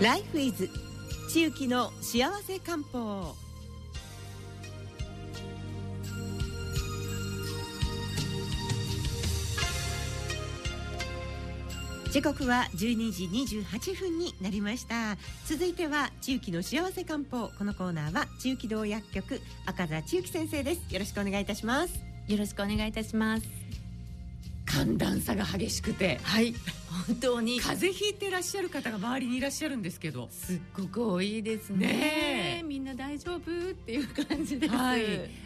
ライフイズ地域の幸せ漢方。時刻は12時28分になりました。続いては地域の幸せ漢方。このコーナーは中期道薬局赤田千幸先生です。よろしくお願いいたします。よろしくお願いいたします。寒暖差が激しくて。はい。本当に。風邪ひいてらっしゃる方が周りにいらっしゃるんですけど。すっごく多いですね。ねみんな大丈夫っていう感じです、はい、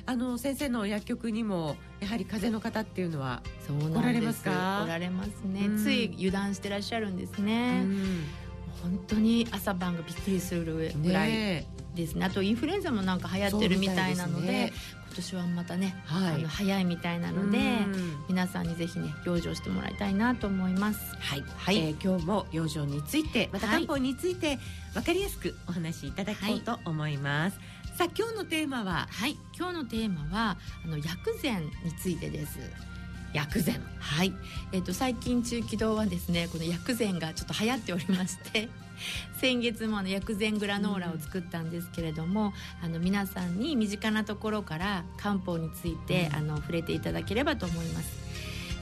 あの先生の薬局にもやはり風邪の方っていうのはそうなん来られますか？来られますね、つい油断してらっしゃるんですね、本当に朝晩がびっくりするぐらいですね、ね、あとインフルエンザもなんか流行ってるみたいなので、ね、今年はまたね、はい、あの早いみたいなので皆さんにぜひね養生してもらいたいなと思います。はい、はい、えー、今日も養生についてまた漢方について分かりやすくお話しいただこうと思います、はい、さあ今日のテーマは？はい。今日のテーマはあの薬膳についてです。薬膳。はい、えーと、と最近中気道はですねこの薬膳がちょっと流行っておりまして先月もあの薬膳グラノーラを作ったんですけれども、うん、あの皆さんに身近なところから漢方について、うん、あの触れていただければと思います。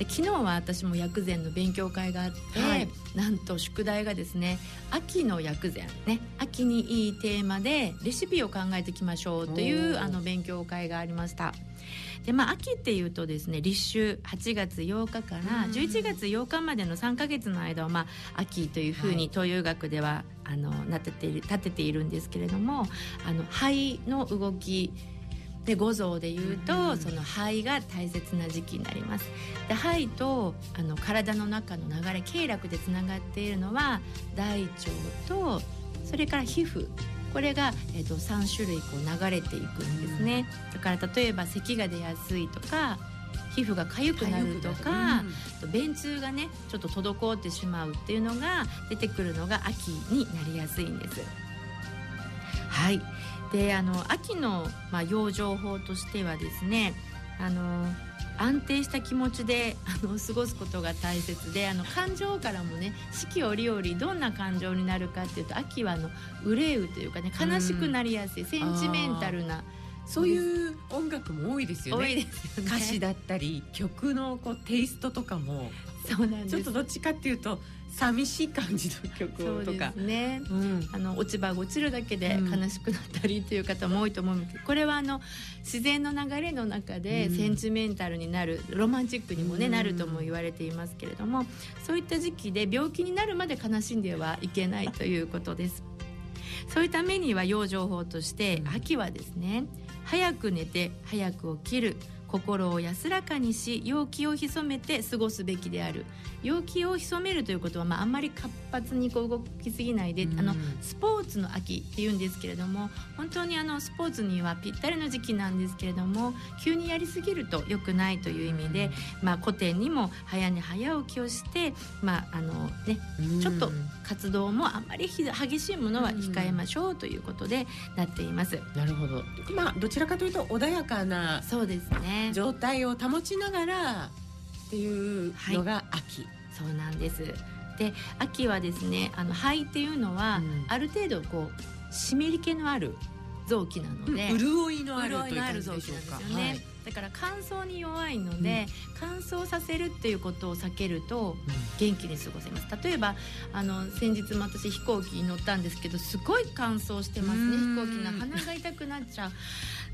昨日は私も薬膳の勉強会があって、はい、なんと宿題がですね秋の薬膳ね秋にいいテーマでレシピを考えていきましょうというあの勉強会がありました。でまあ秋っていうとですね立秋8月8日から11月8日までの3か月の間を、まあ、秋というふうに東洋学では、あのなってて立てているんですけれどもあの肺の動きで五臓でいうと、その肺が大切な時期になります。で肺とあの体の中の流れ経絡でつながっているのは大腸とそれから皮膚。これが、えーと、3種類こう流れていくんですね。だから例えば咳が出やすいとか皮膚が痒くなるとか、うん、便通がねちょっと滞ってしまうっていうのが出てくるのが秋になりやすいんです。はいであの秋の、まあ、養生法としてはですねあの安定した気持ちであの過ごすことが大切であの感情からもね四季折々どんな感情になるかっていうと秋はあの憂うというかね悲しくなりやすい、センチメンタルな。そういう音楽も多いですよね。多いですよね。歌詞だったり曲のこうテイストとかもそうなんちょっとどっちかっていうと寂しい感じの曲とか。ね、うん、あの落ち葉が落ちるだけで悲しくなったりという方も多いと思うんですけど、これはあの自然の流れの中でセンチメンタルになる、ロマンチックにもね、なるとも言われていますけれどもそういった時期で病気になるまで悲しんではいけないということです。そういうためには養生法として秋はですね早く寝て早く起きる心を安らかにし陽気を潜めて過ごすべきである。陽気を潜めるということは、まあ、あんまり活発にこう動きすぎないで、うん、あのスポーツの秋っていうんですけれども本当にあのスポーツにはぴったりの時期なんですけれども急にやりすぎると良くないという意味で、まあ、古典にも早寝早起きをして、まああのね、ちょっと活動もあんまり激しいものは控えましょうということでなっています。なるほど、まあ、どちらかというと穏やかなそうですね状態を保ちながらっていうのが秋、はい、そうなんです。で秋はですねあの肺っていうのは、うん、ある程度こう湿り気のある臓器なので、うん、潤いのあるという感じでしょうか、ね。はい、だから乾燥に弱いので、うん、乾燥させるっていうことを避けると元気に過ごせます。例えばあの先日も私飛行機に乗ったんですけどすごい乾燥してますね。飛行機の鼻が痛くなっちゃう。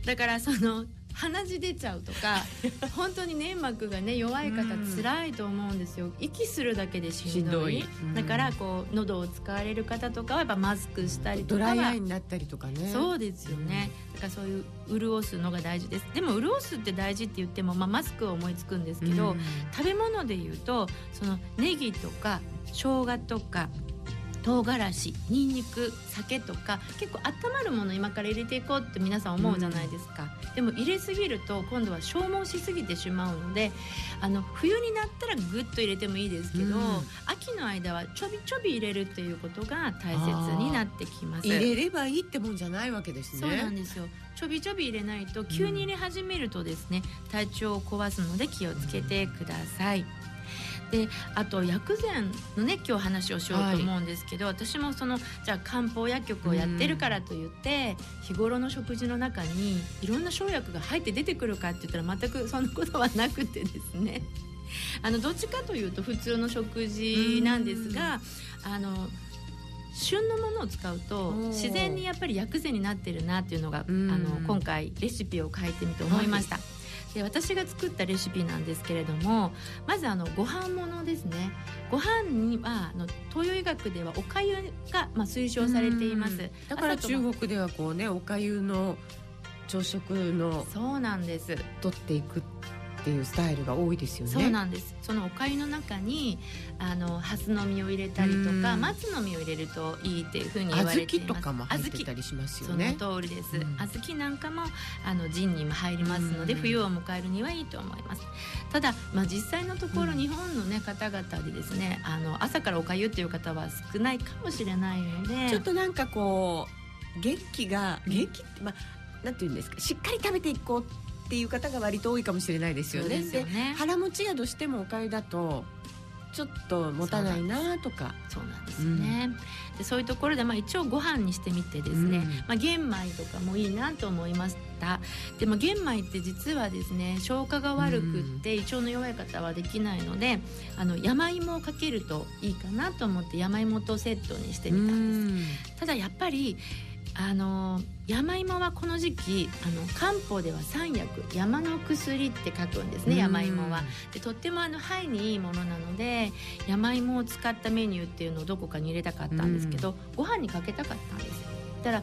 だからその鼻血出ちゃうとか 本当に粘膜がね弱い方辛いと思うんですよ。息するだけでしんどい。だからこう喉を使われる方とかはやっぱマスクしたりとかドライアイになったりとかね。そうですよね、だからそういう潤すのが大事です。でも潤すって大事って言っても、まあ、マスクを思いつくんですけど、食べ物で言うとそのネギとか生姜とか唐辛子にんにく酒とか結構温まるもの今から入れていこうって皆さん思うじゃないですか、うん、でも入れすぎると今度は消耗しすぎてしまうのであの冬になったらぐっと入れてもいいですけど、うん、秋の間はちょびちょび入れるっていうことが大切になってきます。入れればいいってもんじゃないわけですね。そうなんですよ。ちょびちょび入れないと急に入れ始めるとですね、うん、体調を壊すので気をつけてください、であと薬膳のね今日話をしようと思うんですけど、はい、私もそのじゃあ漢方薬局をやってるからといって、日頃の食事の中にいろんな生薬が入って出てくるかって言ったら全くそんなことはなくてですね。あのどっちかというと普通の食事なんですがあの旬のものを使うと自然にやっぱり薬膳になってるなっていうのがあの今回レシピを書いてみて思いました。はいで私が作ったレシピなんですけれどもまずあのご飯ものですね。ご飯にはあの東洋医学ではおかゆが、まあ、推奨されています。だから中国ではこうねおかゆの朝食のそうなんです。取っていくっていうスタイルが多いですよね。そうなんです。そのおかゆの中にあの蓮の実を入れたりとか松の実を入れるといいっていうふうに言われています。小豆とかも入ってたりしますよね。その通りです、うん、小豆なんかもあのジンにも入りますので冬を迎えるにはいいと思います。ただ、まあ、実際のところ、日本の、ね、方々でですねあの朝からおかゆっていう方は少ないかもしれないのでちょっとなんかこう元気が元気まあなんていうんですかしっかり食べていこうっていう方が割と多いかもしれないですよね。で、ね、腹持ち宿してもおかゆだとちょっと持たないなとか。そうなんです。よね、うん、でそういうところで、まあ、一応ご飯にしてみてですね、うん、まあ、玄米とかもいいなと思いました。でも玄米って実はですね消化が悪くって胃腸の弱い方はできないので、あの山芋をかけるといいかなと思って山芋とセットにしてみたんです、ただやっぱりあの山芋はこの時期あの漢方では三薬山の薬って書くんですね山芋は。でとってもあの肺にいいものなので山芋を使ったメニューっていうのをどこかに入れたかったんですけどご飯にかけたかったんですだから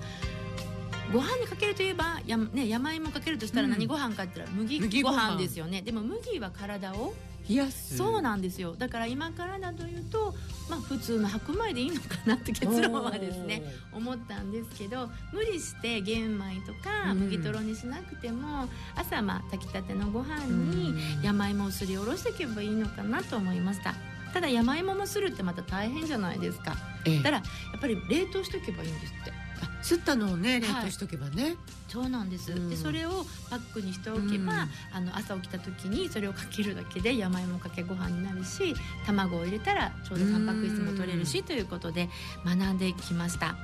ご飯にかけるといえばや、ね、山芋かけるとしたら何ご飯かって言ったら麦ご飯ですよね。でも麦は体を冷やすそうなんですよ。だから今からだというと、まあ、普通の白米でいいのかなって結論はですね思ったんですけど無理して玄米とか麦とろにしなくても、うん、朝まあ炊きたてのご飯に山芋をすりおろしていけばいいのかなと思いました。ただ山芋もするってまた大変じゃないですか、ええ、だからやっぱり冷凍しとけばいいんですってすったのをね冷凍しとけばね、はい、そうなんです、うん、でそれをパックにしておけば、うん、あの朝起きた時にそれをかけるだけで山芋かけご飯になるし卵を入れたらちょうどタンパク質も取れるしということで学んできました、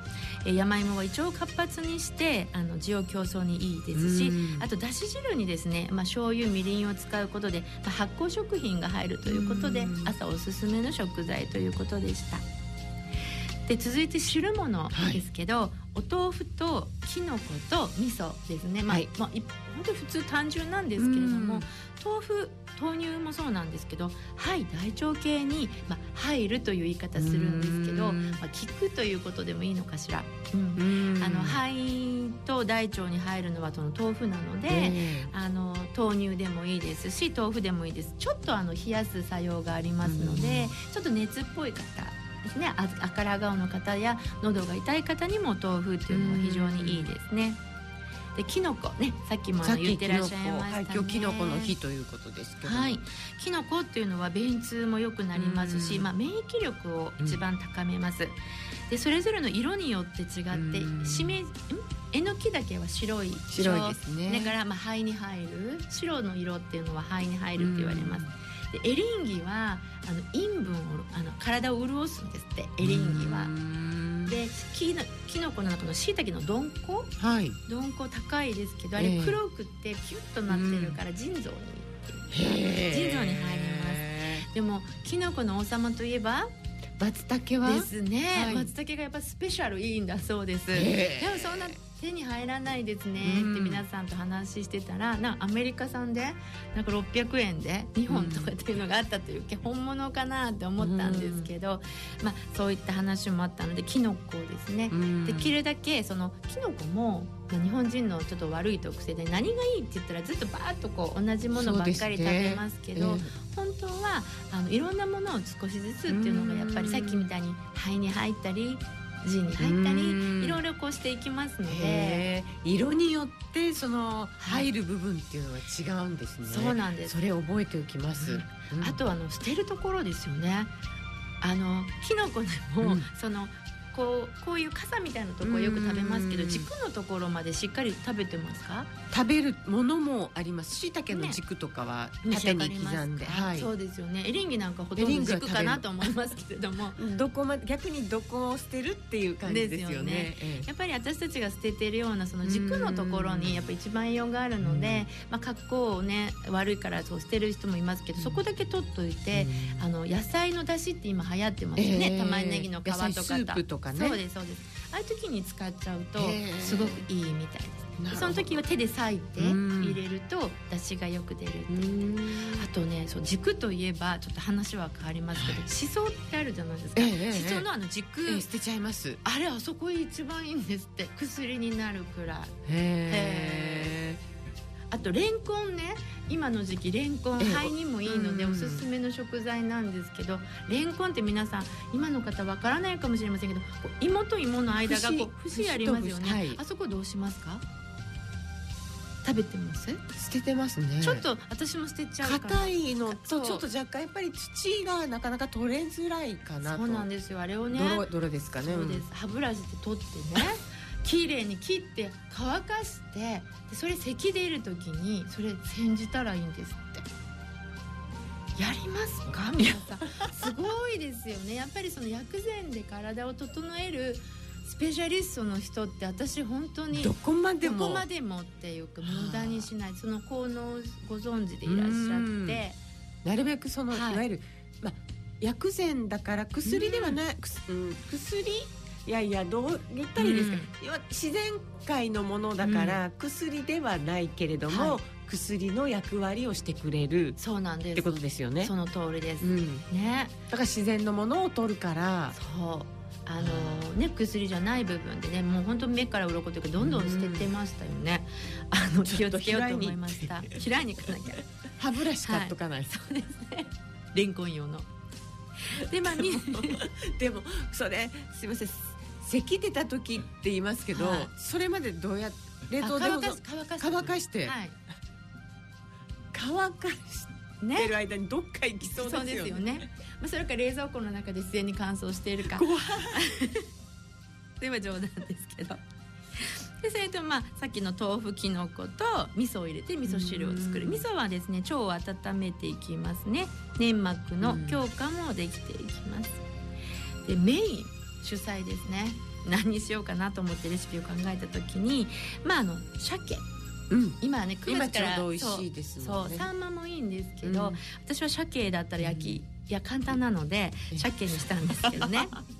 え山芋は胃腸を活発にしてあの需要競争にいいですしあとだし汁にですね、まあ、醤油みりんを使うことで、まあ、発酵食品が入るということで朝おすすめの食材ということでした。で続いて汁物ですけど、はい、お豆腐ときのこと味噌ですね、まあ、はい、まあ、本当に普通単純なんですけれども豆腐豆乳もそうなんですけど肺大腸系に、まあ、入るという言い方するんですけど、まあ、効くということでもいいのかしら、うん、あの肺と大腸に入るのはその豆腐なので、あの豆乳でもいいですし豆腐でもいいです。ちょっとあの冷やす作用がありますのでちょっと熱っぽい方ですね。赤ら顔の方や喉が痛い方にも豆腐っていうのは非常にいいですね。でキノコねさっきも言ってらっしゃいましたね、はい、今日キノコの日ということですけどはい。キノコっていうのは便通も良くなりますし、まあ、免疫力を一番高めます、でそれぞれの色によって違ってしめえのきだけは白い白いですね。だからまあ肺に入る。白の色っていうのは肺に入るって言われます、でエリンギはあの陰分をあの体を潤すんですってエリンギは。できのきのこの中のしいたけのどんこ、はい、どんこ高いですけどあれ黒くってキュッとなってるから腎臓に腎臓に入ります。でもきのこの王様といえば松茸は？ですね、はい、松茸がやっぱスペシャルいいんだそうです。でもそんな手に入らないですねって皆さんと話してたら、なアメリカ産でなんか600円で2本とかっていうのがあったという、うん、本物かなって思ったんですけど、うん、まあ、そういった話もあったのでキノコですね、うん、できるだけそのキノコも日本人のちょっと悪い特性で何がいいって言ったらずっとバーッとこう同じものばっかり食べますけど、ねえー、本当はあのいろんなものを少しずつっていうのがやっぱりさっきみたいに肺に入ったり字に入ったりいろいろこうしていきますので。色によってその入る部分っていうのは違うんですね、はい、そうなんです。それ覚えておきます、うん、あとあの捨てるところですよね。あのキノコでも、うん、そのこうこういう傘みたいなところよく食べますけど軸のところまでしっかり食べてますか？食べるものもあります。しいたけの軸とかは縦に刻んで、ねはい、そうですよね。エリンギなんかほとんど軸かなと思いますけれども。どこま逆にどこを捨てるっていう感じですよね、ね。ええ、やっぱり私たちが捨ててるようなその軸のところにやっぱ一番栄養があるので、まあ、格好をね悪いからそう捨てる人もいますけどそこだけ取っといてあの野菜の出汁って今流行ってますよね、えー、玉ねぎの皮とかスープとかね。そうですそうです。ああいう時に使っちゃうとすごくいいみたいです。その時は手で裂いて入れると出汁がよく出るってあとねそう軸といえばちょっと話は変わりますけど、はい、しそってあるじゃないですか、えー、しそのあの軸、えー、捨てちゃいます。あれあそこ一番いいんですって。薬になるくらい。へえ。あとレンコンね今の時期レンコン肺にもいいのでおすすめの食材なんですけどレンコンって皆さん今の方わからないかもしれませんけど芋と芋の間がこう節ありますよね、はい、あそこどうしますか？食べてます？捨ててますね。ちょっと私も捨てちゃう硬いのとちょっと若干やっぱり土がなかなか取れづらいかなそうなんですよ。あれをね泥泥ですかね。そうです、歯ブラシで取ってね綺麗に切って乾かしてでそれ咳出る時にそれ煎じたらいいんですって。やりますか？皆さん。すごいですよね。やっぱりその薬膳で体を整えるスペシャリストの人って私本当にどこまでも。どこまでもっていうか無駄にしない。その効能をご存知でいらっしゃって。なるべくその、はい、いわゆる、まあ、薬膳だから薬ではない、うん、薬いやいやどう言ったらいいですか、うん、自然界のものだから、薬ではないけれども、はい、薬の役割をしてくれるそうなんです。ってことですよね。その通りです、うん、ね。だから自然のものを取るから。そう。あのね薬じゃない部分でねもう本当目から鱗というかどんどん捨ててましたよね、あの気をつけようと思いました。嫌いに。行かなきゃ。歯ブラシ買っとかない、はい、そうですね。レンコン用の。でまあ でもそれすみません咳出た時って言いますけど、はい、それまでどうや冷凍で乾か乾かして、はい、乾かしてる間にどっか行きそうですよね。よね。まあ、それか冷蔵庫の中で自然に乾燥しているか。では冗談ですけど。でそれとまあさっきの豆腐きのこと味噌を入れて味噌汁を作る。味噌はですね腸を温めていきますね。粘膜の強化もできていきます。でメイン主催ですね。何にしようかなと思ってレシピを考えた時にまああの鮭。うん、今ね9月から美味しいですもんね。そうサンマもいいんですけど、うん、私は鮭だったら焼き、いや簡単なので鮭にしたんですけどね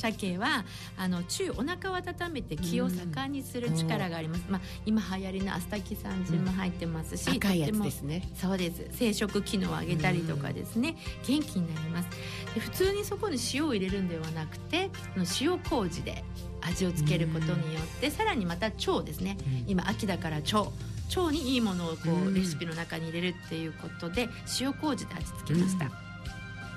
鮭はあの中お腹を温めて気を盛んにする力があります、うん、まあ、今流行りのアスタキサンチンも入ってますし、うん、赤いやつですね。そうです。生殖機能を上げたりとかですね、うん、元気になります。で普通にそこに塩を入れるんではなくて塩麹で味をつけることによって、さらにまた腸ですね、今秋だから腸。腸にいいものをこうレシピの中に入れるっていうことで塩麹で味付けました、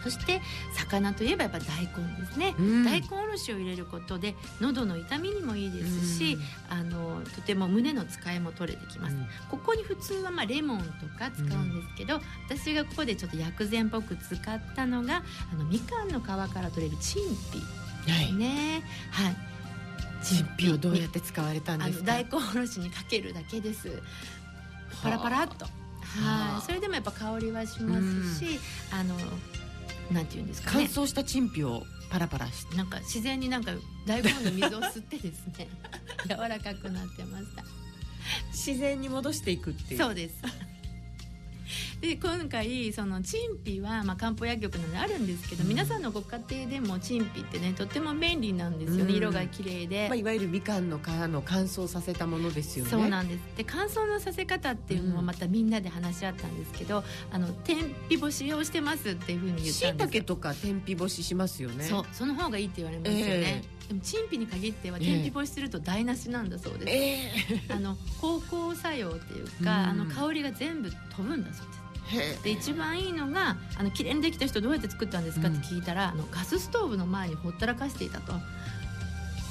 そして魚といえばやっぱ大根ですね、うん、大根おろしを入れることで喉の痛みにもいいですし、うん、あのとても胸の使いも取れてきます、うん、ここに普通はまあレモンとか使うんですけど、私がここでちょっと薬膳っぽく使ったのがあのみかんの皮から取れる陳皮ですね。はい、陳皮をどうやって使われたんですか？大根おろしにかけるだけです。パラパラっと。はい、それでもやっぱ香りはしますし、あのなんていうんですか、ね、乾燥した陳皮をパラパラして。なんか自然になんか大根の水を吸ってですね 柔らかくなってました。自然に戻していくっていう。そうですで今回その陳皮は、まあ、漢方薬局なのであるんですけど、うん、皆さんのご家庭でも陳皮ってねとっても便利なんですよね、うん、色が綺麗で、まあ、いわゆるみかんの皮の乾燥させたものですよね。そうなんです。で乾燥のさせ方っていうのはまたみんなで話し合ったんですけど、うん、あの天日干しをしてますっていうふうに言ったんですしいたけとか天日干ししますよね。そうその方がいいって言われますよね、えーでも陳皮に限っては天日干しすると台無しなんだそうです、えー、あの芳香作用っていうか、あの香りが全部飛ぶんだそうですで一番いいのがあの綺麗にできた人どうやって作ったんですかって聞いたら、うん、あのガスストーブの前にほったらかしていたと。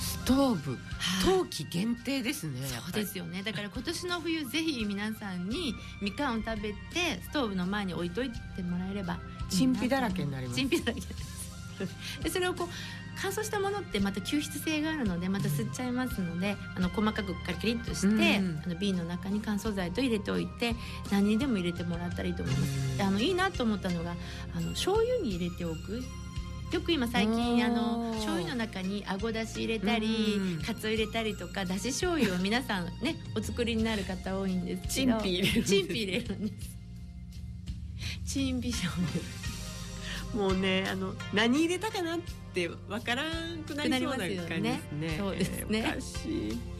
ストーブ、冬季限定ですねそうですよね。だから今年の冬ぜひ皆さんにみかんを食べてストーブの前に置いといてもらえれば陳皮だらけになります。陳皮だらけで それをこう乾燥したものってまた吸湿性があるのでまた吸っちゃいますのであの細かくカリカリっとして、うん、あの瓶の中に乾燥剤と入れておいて何にでも入れてもらったらいいと思います。であのいいなと思ったのがあの醤油に入れておく。よく今最近あの醤油の中にあごだし入れたりかつお入れたりとかだし醤油を皆さんねお作りになる方多いんですけどチンピ入れるチンピ入れるんです。チンピ醤油。もうねあの何入れたかなってわからんくなりそうな感じですね。ねそうですね。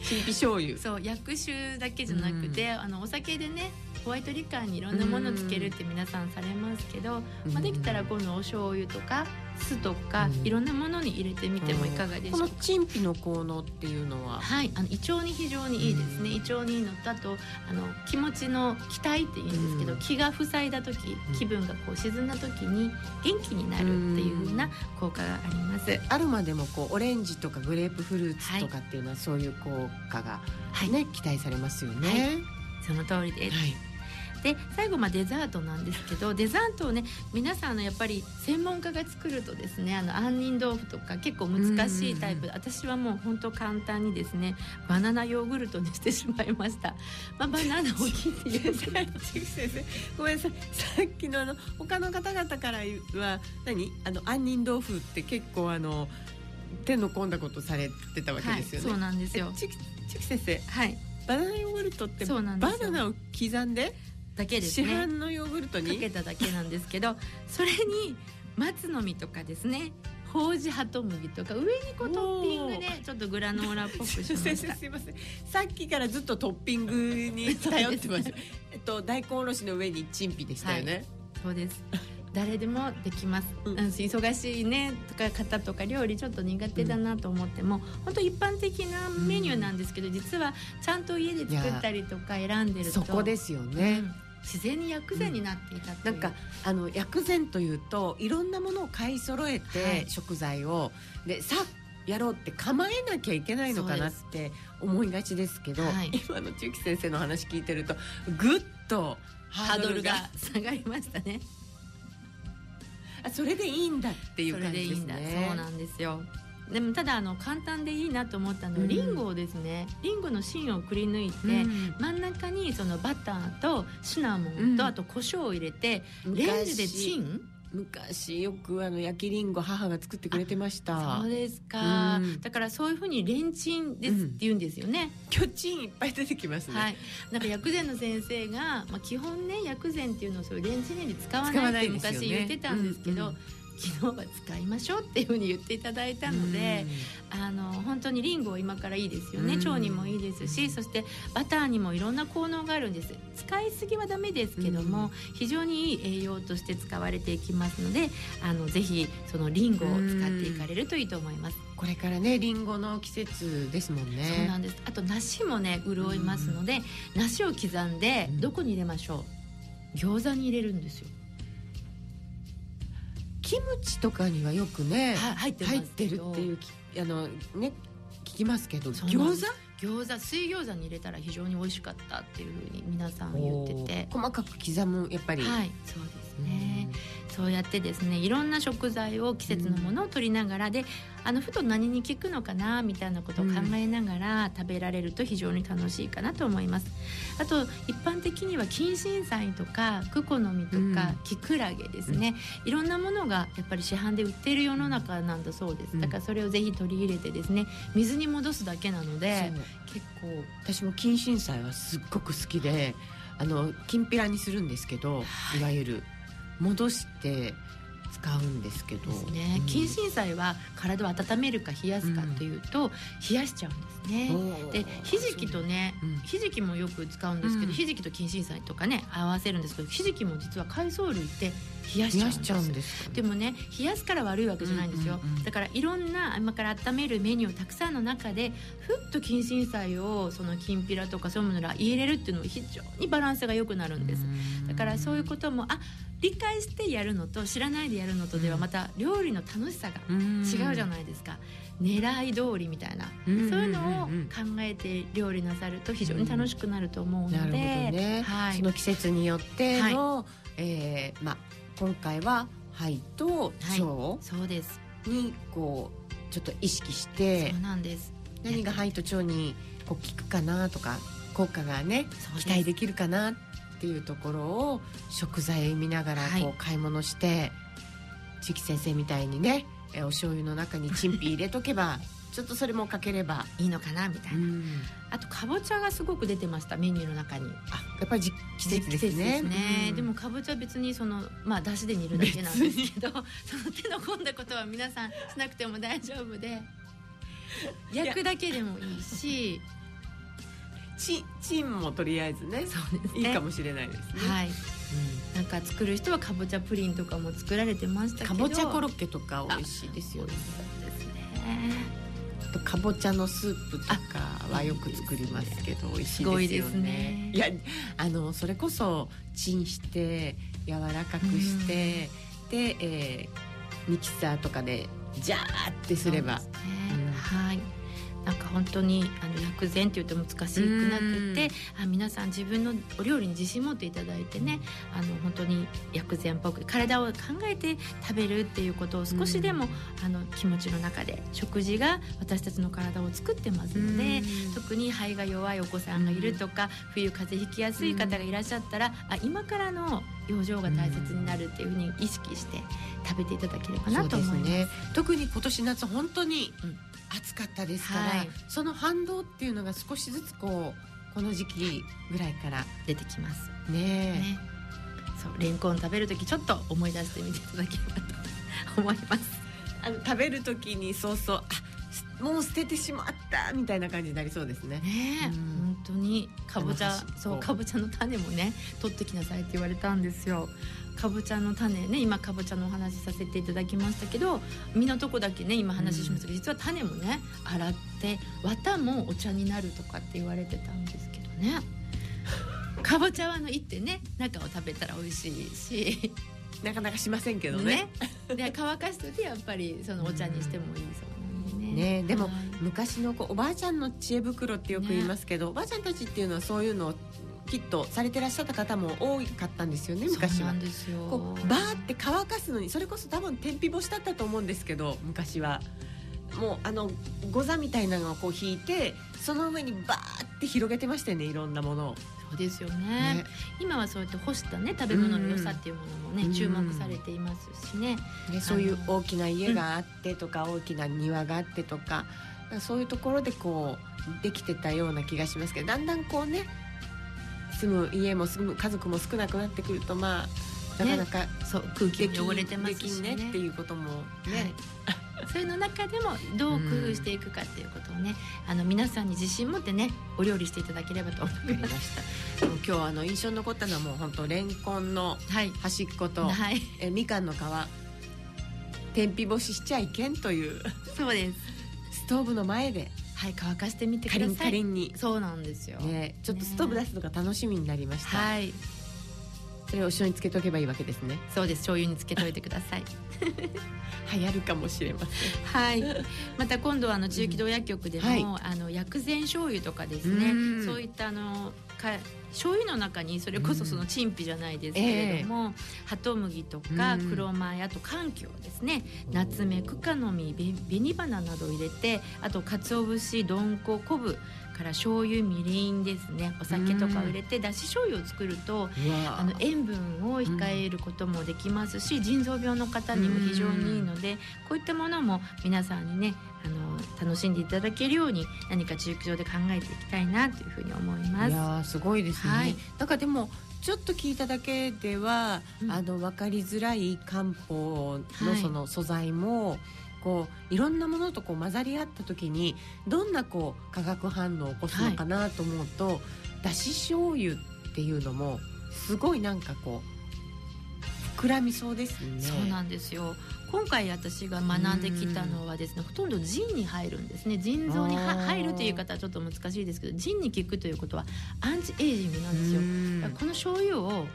チンピ醤油。そう薬酒だけじゃなくて、うん、あのお酒でねホワイトリカーにいろんなものつけるって皆さんされますけど、まあ、できたら今度お醤油とか酢とか、いろんなものに入れてみてもいかがでしょうか、この陳皮の効能っていうのは？はいあの胃腸に非常にいいですね、胃腸にいいのとあとあの気持ちの期待っていうんですけど、気が塞いだ時気分がこう沈んだ時に元気になるっていうふうな効果があります、アロマでもこうオレンジとかグレープフルーツとかっていうのは、そういう効果がね、はい、期待されますよね、はい、その通りです、はいで最後まあデザートなんですけどデザートをね皆さんのやっぱり専門家が作るとですねあの杏仁豆腐とか結構難しいタイプ。私はもう本当簡単にですねバナナヨーグルトにしてしまいました、まあ、バナナを切って入れ ごめんなさい。さっきのあの他の方々からは何？あの杏仁豆腐って結構あの手の込んだことされてたわけですよね、はい、そうなんですよ。ちき先生。はい。バナナヨーグルトってバナナを刻んで？だけですね。市販のヨーグルトに？かけただけなんですけどそれに松の実とかですね。ほうじハトムギとか上にこうトッピングでちょっとグラノーラっぽくしました。すいません。さっきからずっとトッピングに 頼ってますえっと大根おろしの上にチンピでしたよね、はい、そうです誰でもできます、うん、忙しいねとか方とか料理ちょっと苦手だなと思っても、うん、本当一般的なメニューなんですけど、うん、実はちゃんと家で作ったりとか選んでるとそこですよね、うん自然に薬膳になっていたなんかあの薬膳というといろんなものを買い揃えて、はい、食材をでさやろうって構えなきゃいけないのかなって思いがちですけど、はい、今の千木先生の話聞いてるとぐっとハードルが下がりましたね。あそれでいいんだっていう感じですね。そうなんですよ。でもただあの簡単でいいなと思ったのは、うん、リンゴをですねリンゴの芯をくり抜いて、うん、真ん中にそのバターとシナモンと、あと胡椒を入れてレンジでチン？昔よくあの焼きりんご母が作ってくれてました。そうですか、うん、だからそういうふうにレンチンですって言うんですよね、うん、巨チンいっぱい出てきますね、はい、なんか薬膳の先生が、まあ、基本ね薬膳っていうのをそういうレンチンに使わないって昔言ってたんですけど、うん昨日は使いましょうっていうふうに言っていただいたので、あの本当にリンゴ今からいいですよね、腸にもいいですしそしてバターにもいろんな効能があるんです。使いすぎはダメですけども、非常にいい栄養として使われていきますのであのぜひそのリンゴを使っていかれるといいと思います。これからねリンゴの季節ですもんね。そうなんです。あと梨もね潤いますので、梨を刻んでどこに入れましょう？餃子に入れるんですよキムチとかにはよくね、は入って入ってるっていうあのね聞きますけど餃子？餃子水餃子に入れたら非常に美味しかったっていうふうに皆さん言ってて。細かく刻むやっぱり。はいそうですね、そうやってですねいろんな食材を季節のものを取りながらであのふと何に効くのかなみたいなことを考えながら食べられると非常に楽しいかなと思います。あと一般的には近親菜とかクコの実とかキクラゲですね、いろんなものがやっぱり市販で売っている世の中なんだそうです。だからそれをぜひ取り入れてですね水に戻すだけなので結構私も近親菜はすっごく好きであのきんぴらにするんですけど、はい、いわゆる戻して使うんですけど。ね、うん、近親菜は体を温めるか冷やすかというと、冷やしちゃうんですね。でひじきとね、うん、ひじきもよく使うんですけど、ひじきと近親菜とかね合わせるんですけどひじきも実は海藻類って冷やしちゃうんですでもね冷やすから悪いわけじゃないんですよ、だからいろんな今から温めるメニューたくさんの中でふっと近親菜をそのきんぴらとかそういうものが入れるっていうのは非常にバランスが良くなるんです。だからそういうこともあ理解してやるのと知らないでやるのとではまた料理の楽しさが違うじゃないですか。狙い通りみたいな、そういうのを考えて料理なさると非常に楽しくなると思うので、なるほどね。はい、その季節によっての、はい、えー、まあ、今回は肺と腸、はい、そうです。にこうちょっと意識してそうなんです。何が肺と腸にこう効くかなとか効果がね期待できるかなっていうところを食材見ながらこう買い物して、はい、千木先生みたいにねお醤油の中にチンピ入れとけば ちょっとそれもかければ。いいのかなみたいな、あとかぼちゃがすごく出てましたメニューの中に。あやっぱり季節ですね。ですね、でもかぼちゃ別にそのまあだしで煮るだけなんですけど その手の込んだことは皆さんしなくても大丈夫で焼くだけでもいいしチチンもとりあえずねそうですね。いいかもしれないですね。はい、うん、なんか作る人はかぼちゃプリンとかも作られてましたけど。かぼちゃコロッケとか美味しいですよね。ですねとかぼちゃのスープとかはよく作りますけど美味しいですよね。ね。いやあのそれこそチンして柔らかくして、で、えー、ミキサーとかでジャーってすれば。ね。うん、はいなんか本当にあの薬膳って言って難しくなくてあ皆さん自分のお料理に自信持っていただいてねあの本当に薬膳っぽく体を考えて食べるっていうことを少しでもあの気持ちの中で食事が私たちの体を作ってますので特に肺が弱いお子さんがいるとか冬風邪ひきやすい方がいらっしゃったらあ今からの養生が大切になるっていうふうに意識して食べていただければなと思います。すね、特に今年夏本当に、うん暑かったですから、はい、その反動っていうのが少しずつこうこの時期ぐらいから出てきます。ねね。そうレンコン食べる時ちょっと思い出してみていただければと思います。あの食べる時にそうそうあもう捨ててしまったみたいな感じになりそうですね。ね、うん、本当に。かぼちゃそうかぼちゃの種もね取ってきなさいって言われたんですよ。かぼちゃの種ね今かぼちゃのお話しさせていただきましたけど実のとこだけね今話しましたけど、うん、実は種もね洗って綿もお茶になるとかって言われてたんですけどね。かぼちゃはのいってね中を食べたら美味しいし。なかなかしませんけどね。ね。で乾かしててやっぱりそのお茶にしてもいいそうね、でも昔のこうおばあちゃんの知恵袋ってよく言いますけど、ね、おばあちゃんたちっていうのはそういうのをきっとされてらっしゃった方も多かったんですよね昔は。こうバーって乾かすのにそれこそ多分天日干しだったと思うんですけど昔は。もうあのござみたいなのをこう引いてその上にバーって広げてましたよねいろんなものを。そうですよね、ね、今はそうやって干したね食べ物の良さっていうものもね、うん、注目されていますしね。ねそういう大きな家があってとか、うん、大きな庭があってとかそういうところでこうできてたような気がしますけどだんだんこうね住む家も住む家族も少なくなってくるとまあなかなか、ね、そう空気も汚れてますしね、ね、っていうこともね、はい、そういうの中でもどう工夫していくかっていうことをね、うん、あの皆さんに自信持ってねお料理していただければと思いました。今日あの印象に残ったのはもう本当レンコンの端っこと、はい、えみかんの皮。天日干ししちゃいけんという。そうです。ストーブの前で。はい乾かしてみてください。かりんに。そうなんですよ、ね、ちょっとストーブ出すのが楽しみになりました、ね、はいそれをお塩につけとけばいいわけですね。そうです。醤油につけといてください。流行るかもしれません。はい。また今度はあの中期道薬局でも、うん。はい、あの薬膳醤油とかですねそういったあのか醤油の中にそれこそその陳皮じゃないですけれども、うんえ。ー、ハトムギとか黒米あと柑橘ですねナツメクカの実紅花などを入れてあと鰹節どんこ昆布から醤油みりんですね。お酒とかを入れてだし醤油を作るとあの塩分を控えることもできますし腎臓病の方にも非常にいいのでこういったものも皆さんにねあの楽しんでいただけるように何か中期上で考えていきたいなというふうに思います。いやすごいですね、はい、だからでもちょっと聞いただけでは、うん、あの分かりづらい漢方のその素材も、はいこういろんなものとこう混ざり合った時にどんなこう化学反応を起こすのかなと思うと、はい、だし醤油っていうのもすごいなんかこう膨らみそうですね。そうなんですよ。今回私が学んできたのはですねほとんど腎に入るんですね。腎臓に入るという方はちょっと難しいですけど腎に効くということはアンチエイジングなんですよ。この醤油を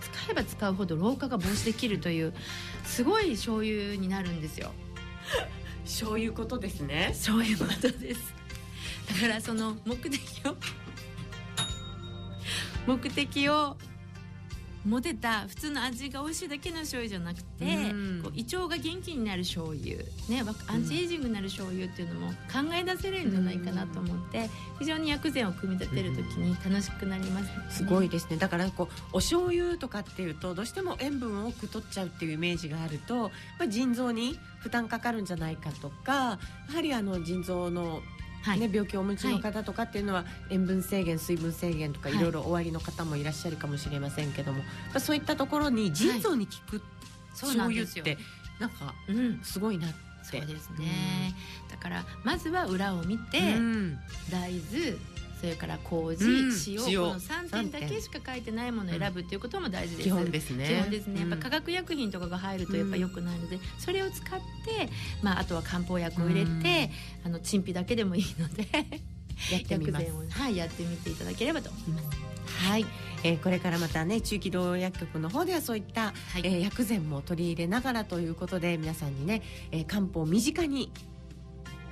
使えば使うほど老化が防止できるというすごい醤油になるんですよ そういうことですね。そういうことです。だからその目的を目的をモテた普通の味が美味しいだけの醤油じゃなくて、うん、こう胃腸が元気になる醤油、ね、アンチエイジングになる醤油っていうのも考え出せるんじゃないかなと思って、非常に薬膳を組み立てる時に楽しくなります、ね、すごいですね。だからこうお醤油とかっていうとどうしても塩分を多く取っちゃうっていうイメージがあると、まあ、腎臓に負担かかるんじゃないかとかやはりあの腎臓のはい、ね、病気をお持ちの方とかっていうのは、塩分制限水分制限とかい。ろいろおありの方もいらっしゃるかもしれませんけども、はい、そういったところに腎臓に効く醤油ってなんかすごいなって。そうですね、うん、だからまずは裏を見て、うん、大豆それから麹、うん、塩この3点だけしか書いてないものを選ぶっていうことも大事です、基本ですね基本ですね、やっぱ化学薬品とかが入るとやっぱ良くないので、それを使って、まあ、あとは漢方薬を入れて、あの陳皮だけでもいいのでやってみますはい、やってみていただければと思います。はい、えー、これからまたね中期道薬局の方ではそういった、はい、えー、薬膳も取り入れながらということで皆さんにね、えー、漢方を身近に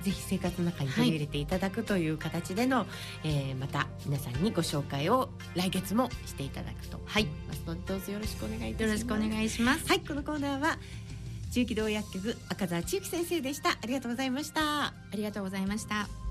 ぜひ生活の中に取り入れていただくという形での、はい、えー、また皆さんにご紹介を来月もしていただくとはい。ますのでどうぞよろしくお願いいたします。よろしくお願いします。はいこのコーナーは中期道薬局赤澤千幸先生でした。ありがとうございました。ありがとうございました